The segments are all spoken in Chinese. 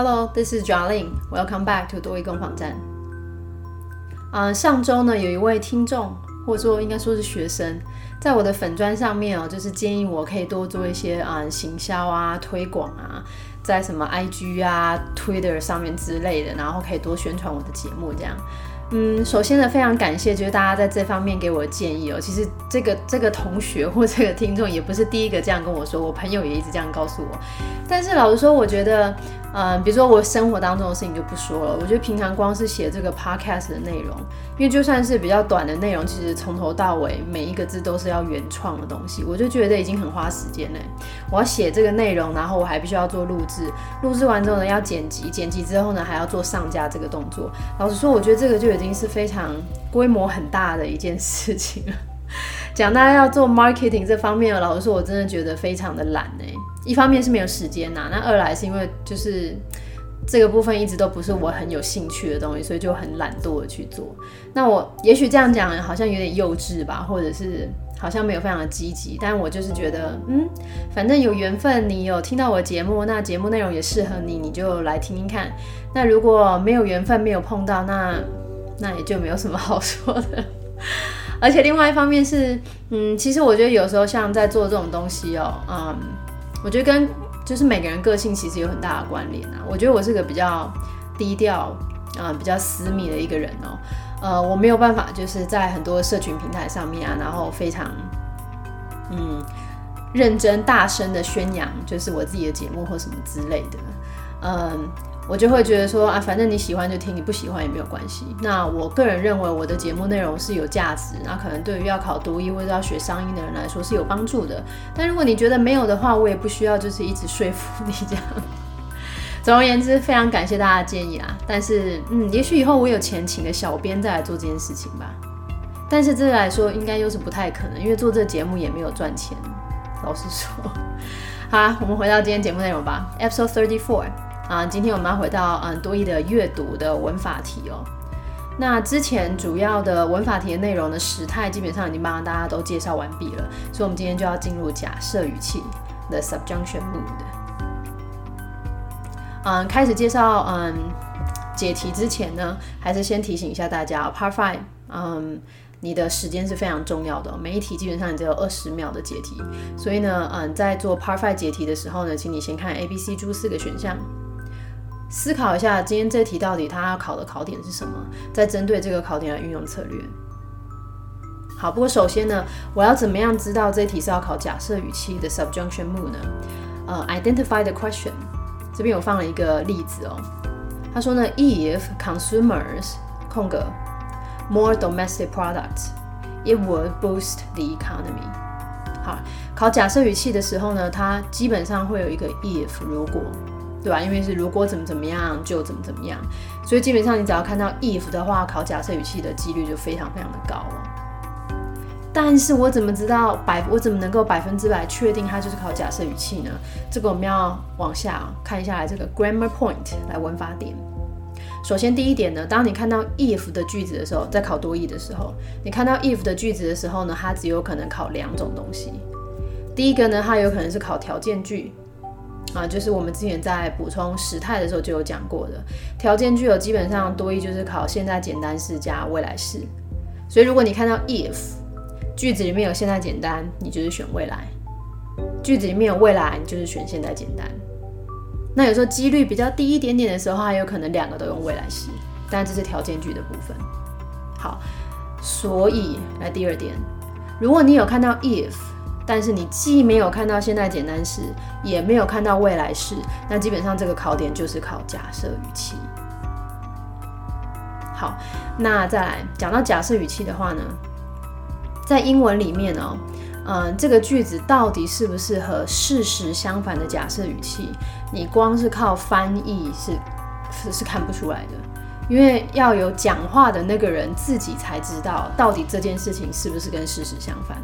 Hello, this is Jolin. Welcome back to 多益工坊站。啊，上周呢，有一位听众，或者说应该说是学生，在我的粉砖上面哦，就是建议我可以多做一些啊行销啊、推广啊，在什么 IG 啊、Twitter 上面之类的，然后可以多宣传我的节目这样。嗯，首先呢，非常感谢，就是大家在这方面给我的建议哦。其实这个这个同学或这个听众也不是第一个这样跟我说，我朋友也一直这样告诉我。但是老实说，我觉得，嗯，比如说我生活当中的事情就不说了。我觉得平常光是写这个 podcast 的内容，因为就算是比较短的内容，其实从头到尾每一个字都是要原创的东西，我就觉得已经很花时间嘞。我要写这个内容，然后我还必须要做录制，录制完之后呢要剪辑，剪辑之后呢还要做上架这个动作。老实说，我觉得这个就有已经是非常规模很大的一件事情了。讲大家要做 marketing 这方面，老实说，我真的觉得非常的懒哎。一方面是没有时间呐，那二来是因为就是这个部分一直都不是我很有兴趣的东西，所以就很懒惰的去做。那我也许这样讲好像有点幼稚吧，或者是好像没有非常的积极，但我就是觉得，嗯，反正有缘分，你有听到我节目，那节目内容也适合你，你就来听听看。那如果没有缘分，没有碰到，那那也就没有什么好说的。而且另外一方面是，嗯，其实我觉得有时候像在做这种东西哦，嗯，我觉得跟就是每个人个性其实有很大的关联啊。我觉得我是个比较低调，啊，比较私密的一个人哦，呃，我没有办法就是在很多社群平台上面啊，然后非常，嗯，认真大声的宣扬就是我自己的节目或什么之类的，嗯。我就会觉得说啊，反正你喜欢就听，你不喜欢也没有关系。那我个人认为我的节目内容是有价值，那可能对于要考读音或者要学商音的人来说是有帮助的。但如果你觉得没有的话，我也不需要就是一直说服你这样。总而言之，非常感谢大家的建议啦。但是，嗯，也许以后我有钱请个小编再来做这件事情吧。但是这来说应该又是不太可能，因为做这节目也没有赚钱。老实说，好，我们回到今天节目内容吧。Episode thirty four。啊，今天我们要回到嗯多义的阅读的文法题哦。那之前主要的文法题的内容的时态基本上已经帮大家都介绍完毕了，所以我们今天就要进入假设语气的 subjunction mood。嗯，开始介绍嗯解题之前呢，还是先提醒一下大家，Part Five，嗯，你的时间是非常重要的，每一题基本上你只有二十秒的解题，所以呢，嗯，在做 Part Five 解题的时候呢，请你先看 A、B、C、D 四个选项。思考一下，今天这题到底它要考的考点是什么？再针对这个考点来运用策略。好，不过首先呢，我要怎么样知道这题是要考假设语气的 subjunction mood 呢？呃，identify the question。这边我放了一个例子哦。他说呢，if consumers 空格 more domestic products，it would boost the economy。好，考假设语气的时候呢，它基本上会有一个 if 如果。对吧？因为是如果怎么怎么样就怎么怎么样，所以基本上你只要看到 if 的话，考假设语气的几率就非常非常的高了。但是我怎么知道百？我怎么能够百分之百确定它就是考假设语气呢？这个我们要往下看一下来这个 grammar point 来文法点。首先第一点呢，当你看到 if 的句子的时候，在考多义的时候，你看到 if 的句子的时候呢，它只有可能考两种东西。第一个呢，它有可能是考条件句。啊，就是我们之前在补充时态的时候就有讲过的条件句，有基本上多一就是考现在简单式加未来式。所以如果你看到 if 句子里面有现在简单，你就是选未来；句子里面有未来，你就是选现在简单。那有时候几率比较低一点点的时候，还有可能两个都用未来式，但这是条件句的部分。好，所以来第二点，如果你有看到 if。但是你既没有看到现在简单式，也没有看到未来式，那基本上这个考点就是考假设语气。好，那再来讲到假设语气的话呢，在英文里面呢，嗯，这个句子到底适不适合事实相反的假设语气？你光是靠翻译是是是看不出来的，因为要有讲话的那个人自己才知道到底这件事情是不是跟事实相反。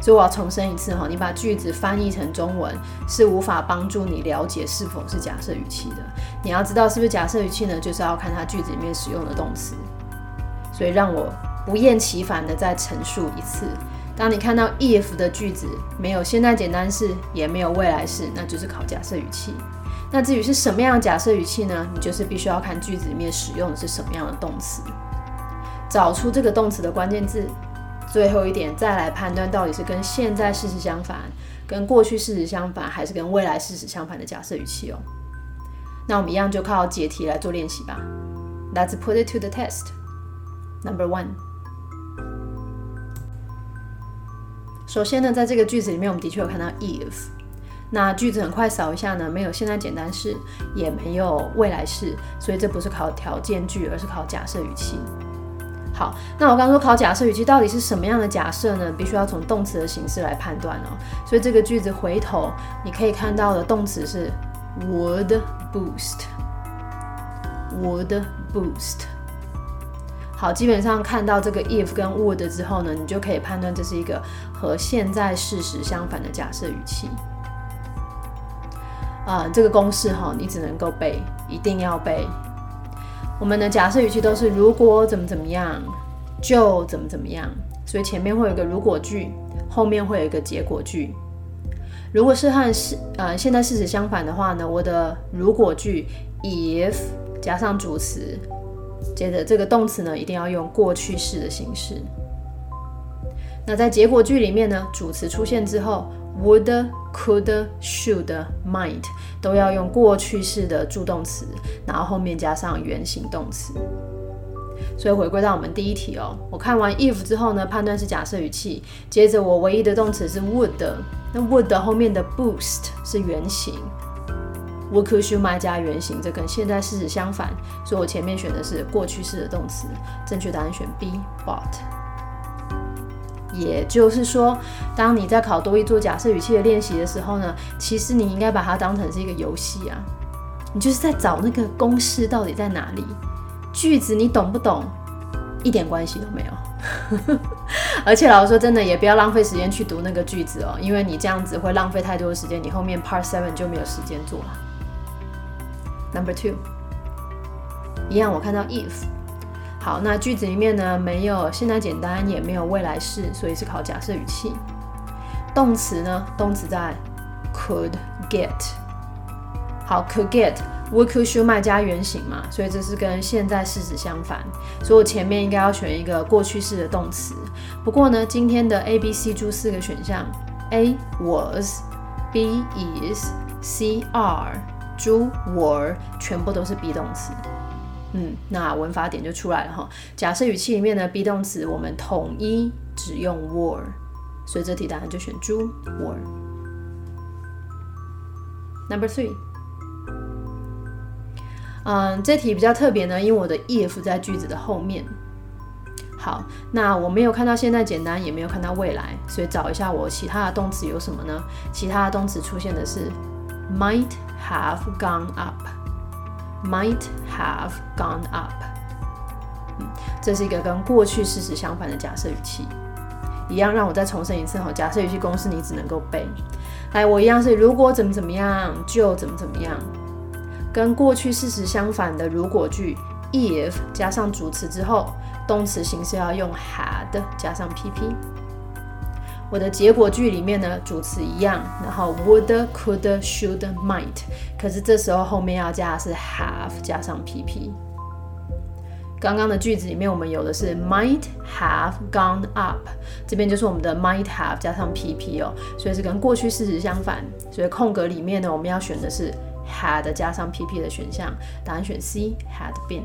所以我要重申一次哈，你把句子翻译成中文是无法帮助你了解是否是假设语气的。你要知道是不是假设语气呢，就是要看它句子里面使用的动词。所以让我不厌其烦的再陈述一次：当你看到 if 的句子没有现在简单式，也没有未来式，那就是考假设语气。那至于是什么样的假设语气呢？你就是必须要看句子里面使用的是什么样的动词，找出这个动词的关键字。最后一点，再来判断到底是跟现在事实相反、跟过去事实相反，还是跟未来事实相反的假设语气哦。那我们一样就靠解题来做练习吧。Let's put it to the test. Number one. 首先呢，在这个句子里面，我们的确有看到 if。那句子很快扫一下呢，没有现在简单式，也没有未来式，所以这不是考条件句，而是考假设语气。好，那我刚刚说考假设语气到底是什么样的假设呢？必须要从动词的形式来判断哦。所以这个句子回头你可以看到的动词是 would boost，would boost。好，基本上看到这个 if 跟 would 之后呢，你就可以判断这是一个和现在事实相反的假设语气。啊，这个公式哈，你只能够背，一定要背。我们的假设语气都是如果怎么怎么样，就怎么怎么样，所以前面会有一个如果句，后面会有一个结果句。如果是和事呃现在事实相反的话呢，我的如果句 if 加上主词，接着这个动词呢一定要用过去式的形式。那在结果句里面呢，主词出现之后。Would, could, should, might 都要用过去式的助动词，然后后面加上原形动词。所以回归到我们第一题哦，我看完 if 之后呢，判断是假设语气，接着我唯一的动词是 would，那 would 后面的 boost 是原形，would, could, should, might 加原形，这跟现在事实相反，所以我前面选的是过去式的动词，正确答案选 B，bought。也就是说，当你在考多一做假设语气的练习的时候呢，其实你应该把它当成是一个游戏啊，你就是在找那个公式到底在哪里，句子你懂不懂，一点关系都没有。而且老实说，真的也不要浪费时间去读那个句子哦，因为你这样子会浪费太多的时间，你后面 Part Seven 就没有时间做了。Number two，一样，我看到 if。好，那句子里面呢没有现在简单，也没有未来式，所以是考假设语气。动词呢，动词在 could get。好，could get，would could should might 加原形嘛，所以这是跟现在事实相反，所以我前面应该要选一个过去式的动词。不过呢，今天的 A、B、C 注四个选项，A was，B is，C are，注 were，全部都是 be 动词。嗯，那文法点就出来了哈。假设语气里面的 be 动词，我们统一只用 were，所以这题答案就选猪 were。Number three，嗯，这题比较特别呢，因为我的 if 在句子的后面。好，那我没有看到现在简单，也没有看到未来，所以找一下我其他的动词有什么呢？其他的动词出现的是 might have gone up。Might have gone up。这是一个跟过去事实相反的假设语气。一样，让我再重申一次哈，假设语气公式你只能够背。来，我一样是如果怎么怎么样就怎么怎么样。跟过去事实相反的如果句，if 加上主词之后，动词形式要用 had 加上 pp。我的结果句里面呢，主词一样，然后 would, could, should, might，可是这时候后面要加的是 have 加上 pp。刚刚的句子里面我们有的是 might have gone up，这边就是我们的 might have 加上 pp 哦，所以是跟过去事实相反，所以空格里面呢我们要选的是 had 加上 pp 的选项，答案选 C had been。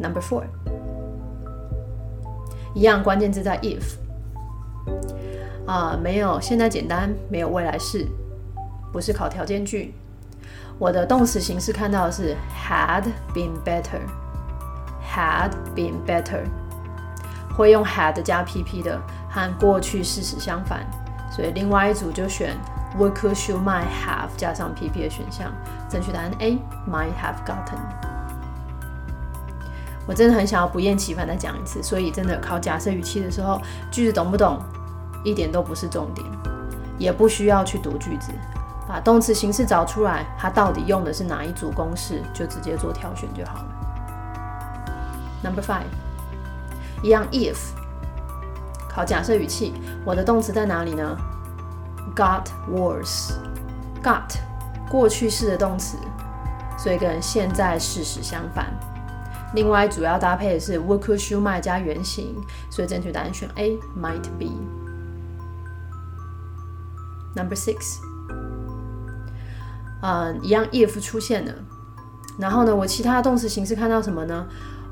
Number four。一样，关键字在 if 啊，没有现在简单，没有未来式，不是考条件句。我的动词形式看到的是 had been better，had been better，会用 had 加 pp 的，和过去事实相反，所以另外一组就选 would could SHOW might have 加上 pp 的选项，正确答案 A might have gotten。我真的很想要不厌其烦的讲一次，所以真的考假设语气的时候，句子懂不懂，一点都不是重点，也不需要去读句子，把动词形式找出来，它到底用的是哪一组公式，就直接做挑选就好了。Number five，一样，if 考假设语气，我的动词在哪里呢？got worse。got 过去式的动词，所以跟现在事实相反。另外主要搭配的是 would could should might 加原型，所以正确答案选 A might be。Number six，嗯，一样 if 出现了，然后呢，我其他动词形式看到什么呢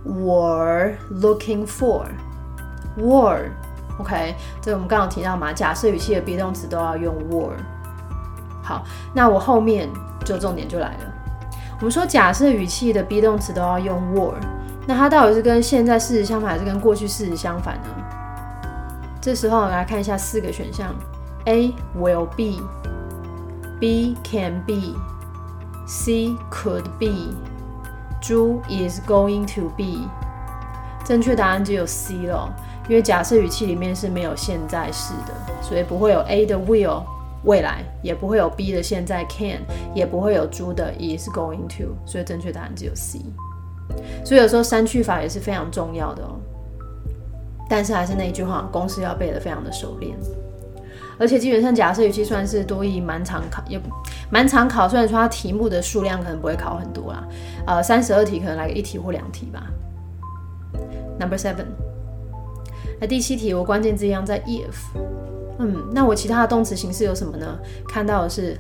？were looking for，were，OK，这我们刚刚提到嘛，假设语气的 be 动词都要用 were。好，那我后面就重点就来了。我们说假设语气的 be 动词都要用 were，那它到底是跟现在事实相反，还是跟过去事实相反呢？这时候我们来看一下四个选项。A will be, B can be, C could be, 猪 is going to be。正确答案只有 C 了，因为假设语气里面是没有现在式的，所以不会有 A 的 will 未来，也不会有 B 的现在 can，也不会有猪的 is going to，所以正确答案只有 C。所以有时候删去法也是非常重要的哦。但是还是那一句话，公式要背得非常的熟练。而且基本上假设语气算是多义蛮常考，也蛮常考。虽然说它题目的数量可能不会考很多啦，呃，三十二题可能来个一题或两题吧。Number seven，那第七题我关键字一样在 if，嗯，那我其他的动词形式有什么呢？看到的是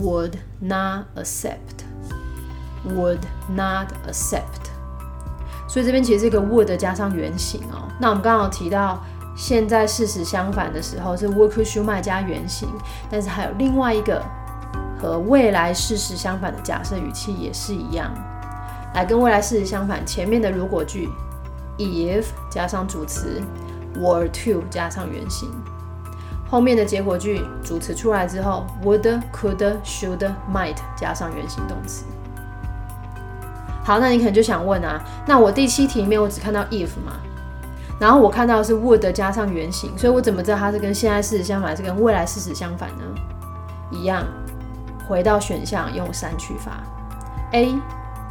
would not accept，would not accept，所以这边其实是一个 would 加上原形哦。那我们刚好提到。现在事实相反的时候是 would should might 加原形，但是还有另外一个和未来事实相反的假设语气也是一样，来跟未来事实相反，前面的如果句 if 加上主词 were to 加上原形，后面的结果句主词出来之后 would could should might 加上原形动词。好，那你可能就想问啊，那我第七题里面我只看到 if 嘛？然后我看到是 would 加上原形，所以我怎么知道它是跟现在事实相反，还是跟未来事实相反呢？一样，回到选项用删去法。A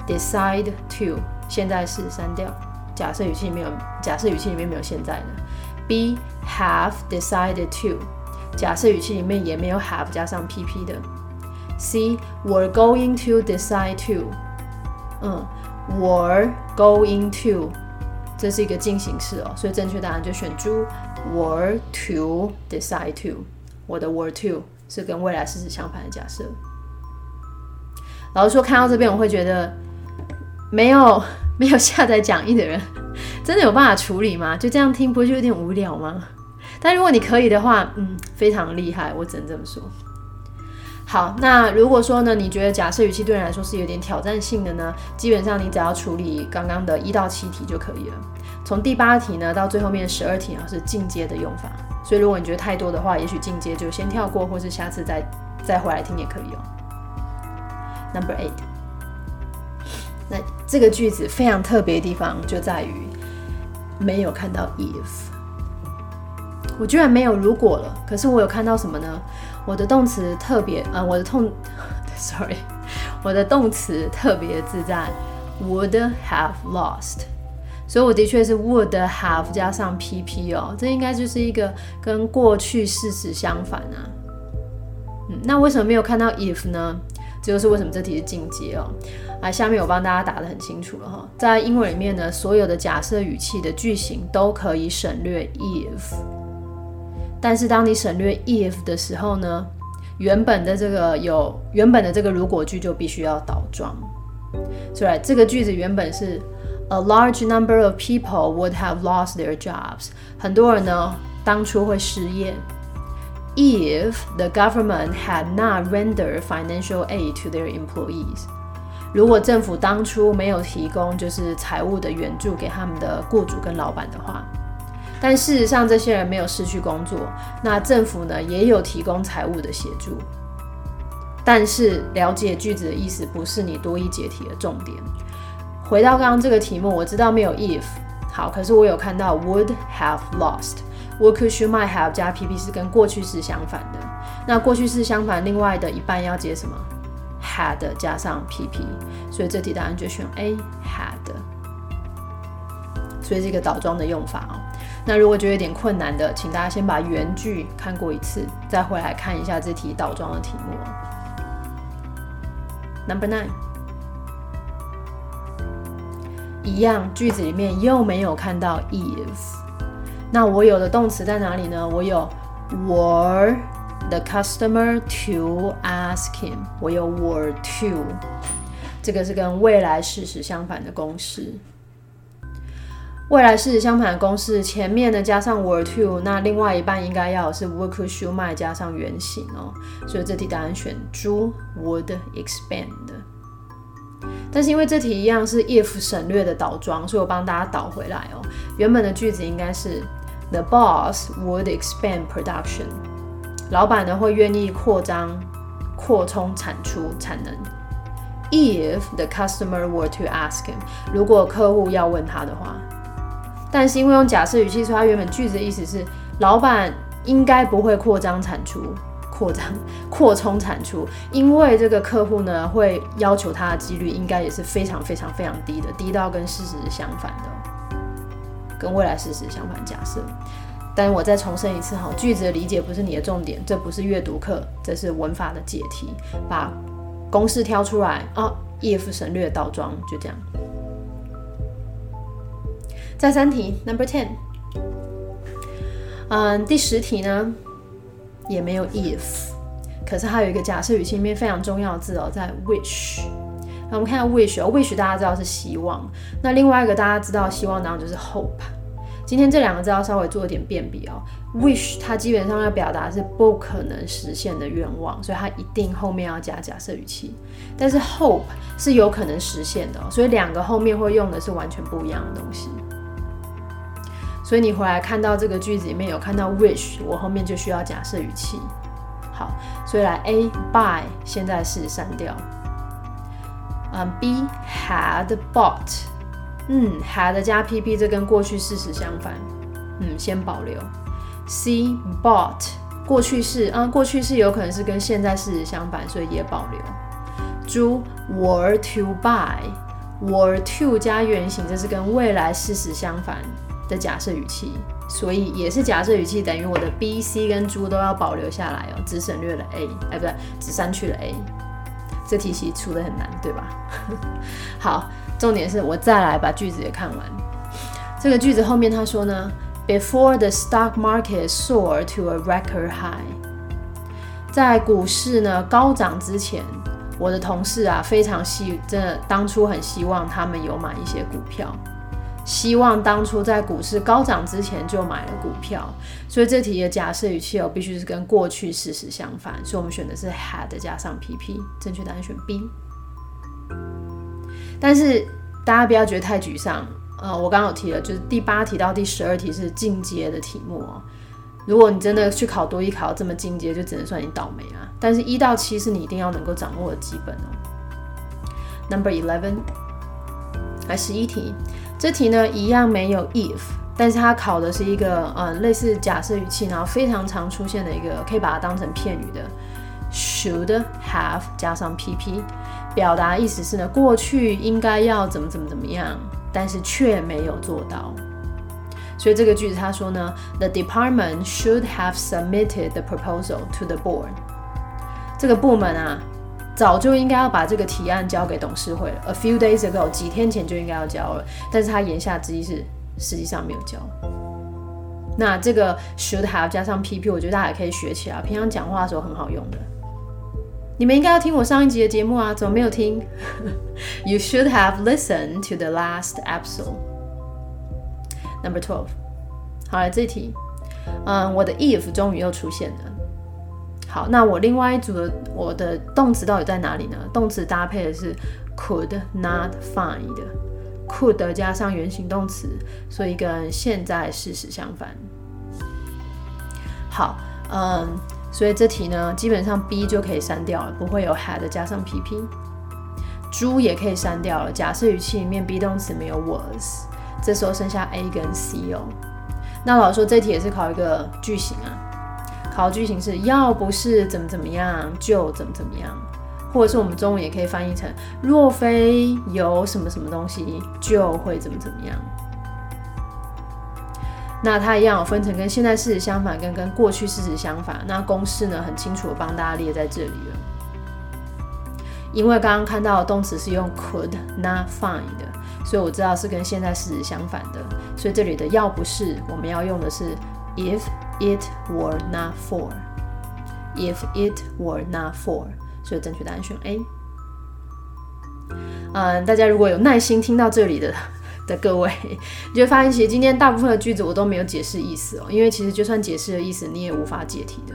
decide to 现在是删掉，假设语气里面有假设语气里面没有现在的。B have decided to 假设语气里面也没有 have 加上 PP 的。C were going to decide to 嗯，were going to 这是一个进行式哦，所以正确答案就选猪。Were to decide to，我的 were to 是跟未来事实相反的假设。老师说，看到这边我会觉得，没有没有下载讲义的人，真的有办法处理吗？就这样听，不会就有点无聊吗？但如果你可以的话，嗯，非常厉害，我只能这么说。好，那如果说呢，你觉得假设语气对你来说是有点挑战性的呢？基本上你只要处理刚刚的一到七题就可以了。从第八题呢到最后面十二题啊是进阶的用法，所以如果你觉得太多的话，也许进阶就先跳过，或是下次再再回来听也可以哦。Number eight，这个句子非常特别的地方就在于没有看到 if，我居然没有如果了，可是我有看到什么呢？我的动词特别，呃，我的痛，sorry，我的动词特别自在，would have lost，所以我的确是 would have 加上 PP 哦，这应该就是一个跟过去事实相反啊。嗯，那为什么没有看到 if 呢？这就是为什么这题是进阶哦。啊，下面我帮大家打得很清楚了哈，在英文里面呢，所有的假设语气的句型都可以省略 if。但是当你省略 if 的时候呢，原本的这个有原本的这个如果句就必须要倒装。所以这个句子原本是 A large number of people would have lost their jobs。很多人呢当初会失业。If the government had not rendered financial aid to their employees，如果政府当初没有提供就是财务的援助给他们的雇主跟老板的话。但事实上，这些人没有失去工作。那政府呢，也有提供财务的协助。但是，了解句子的意思不是你多一解题的重点。回到刚刚这个题目，我知道没有 if 好，可是我有看到 would have lost。Would could you might have 加 PP 是跟过去式相反的。那过去式相反，另外的一半要接什么？had 加上 PP。所以这题答案就选 A had。所以是一个倒装的用法哦。那如果觉得有点困难的，请大家先把原句看过一次，再回来看一下这题倒装的题目。Number nine，一样句子里面又没有看到 if，那我有的动词在哪里呢？我有 were the customer to ask him，我有 were to，这个是跟未来事实相反的公式。未来事实相反的公式，前面呢加上 were to，那另外一半应该要是 would could should might 加上原形哦，所以这题答案选猪 would expand。但是因为这题一样是 if 省略的倒装，所以我帮大家倒回来哦。原本的句子应该是 the boss would expand production，老板呢会愿意扩张、扩充产出产能。If the customer were to ask him，如果客户要问他的话。但是因为用假设语气，说，他原本句子的意思是，老板应该不会扩张产出、扩张、扩充产出，因为这个客户呢会要求他的几率应该也是非常非常非常低的，低到跟事实是相反的，跟未来事实相反假设。但我再重申一次哈，句子的理解不是你的重点，这不是阅读课，这是文法的解题，把公式挑出来啊，if 省略倒装，就这样。再三题，Number Ten。嗯，第十题呢也没有 if，可是它有一个假设语气里面非常重要的字哦，在 wish。那我们看下 wish 哦，wish 大家知道是希望，那另外一个大家知道希望当然就是 hope。今天这两个字要稍微做一点辨别哦。wish 它基本上要表达是不可能实现的愿望，所以它一定后面要加假设语气。但是 hope 是有可能实现的，所以两个后面会用的是完全不一样的东西。所以你回来看到这个句子里面有看到 wish，我后面就需要假设语气。好，所以来 A by 现在是删掉。嗯，B had bought，嗯，had 加 PP 这跟过去事实相反，嗯，先保留。C bought 过去式，啊，过去式有可能是跟现在事实相反，所以也保留。猪 were to buy，were to 加原形，这是跟未来事实相反。的假设语气，所以也是假设语气，等于我的 B、C 跟猪都要保留下来哦，只省略了 A，哎，不对，只删去了 A。这题其实出的很难，对吧？好，重点是我再来把句子也看完。这个句子后面他说呢，Before the stock market soared to a record high，在股市呢高涨之前，我的同事啊非常希，真的当初很希望他们有买一些股票。希望当初在股市高涨之前就买了股票，所以这题的假设语气哦，必须是跟过去事实相反，所以我们选的是 had 加上 PP，正确答案选 B。但是大家不要觉得太沮丧，呃，我刚刚有提了，就是第八题到第十二题是进阶的题目哦。如果你真的去考多一考这么进阶，就只能算你倒霉啊。但是一到七是你一定要能够掌握的基本哦。Number eleven，来十一题。这题呢一样没有 if，但是它考的是一个嗯类似假设语气，然后非常常出现的一个，可以把它当成片语的 should have 加上 pp，表达意思是呢过去应该要怎么怎么怎么样，但是却没有做到。所以这个句子他说呢，the department should have submitted the proposal to the board。这个部门啊。早就应该要把这个提案交给董事会了，a few days ago，几天前就应该要交了。但是他言下之意是，实际上没有交。那这个 should have 加上 PP，我觉得大家也可以学起来，平常讲话的时候很好用的。你们应该要听我上一集的节目啊，怎么没有听？You should have listened to the last episode. Number twelve，好了，这题，嗯，我的 if 终于又出现了。好，那我另外一组的我的动词到底在哪里呢？动词搭配的是 could not find，could 加上原形动词，所以跟现在事实相反。好，嗯，所以这题呢，基本上 B 就可以删掉了，不会有 had 加上 PP。猪也可以删掉了，假设语气里面 be 动词没有 was，这时候剩下 A 跟 C 哦。那老师说这题也是考一个句型啊。考句型是要不是怎么怎么样就怎么怎么样，或者是我们中文也可以翻译成若非有什么什么东西就会怎么怎么样。那它一样有分成跟现在事实相反，跟跟过去事实相反。那公式呢，很清楚的帮大家列在这里了。因为刚刚看到的动词是用 could not find 的，所以我知道是跟现在事实相反的。所以这里的要不是，我们要用的是 if it were not for。If it were not for，所以正确答案选 A。嗯，大家如果有耐心听到这里的的各位，你就发现，其实今天大部分的句子我都没有解释意思哦，因为其实就算解释了意思，你也无法解题的。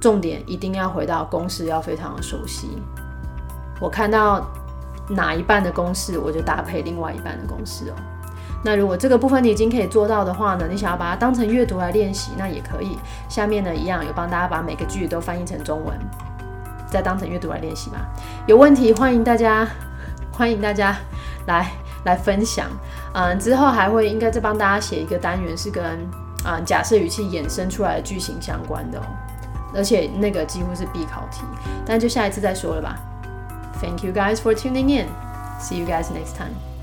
重点一定要回到公式，要非常的熟悉。我看到哪一半的公式，我就搭配另外一半的公式哦。那如果这个部分你已经可以做到的话呢，你想要把它当成阅读来练习，那也可以。下面呢一样有帮大家把每个句子都翻译成中文，再当成阅读来练习吧。有问题欢迎大家，欢迎大家来来分享。嗯，之后还会应该再帮大家写一个单元，是跟啊假设语气衍生出来的句型相关的哦。而且那个几乎是必考题，但就下一次再说了吧。Thank you guys for tuning in. See you guys next time.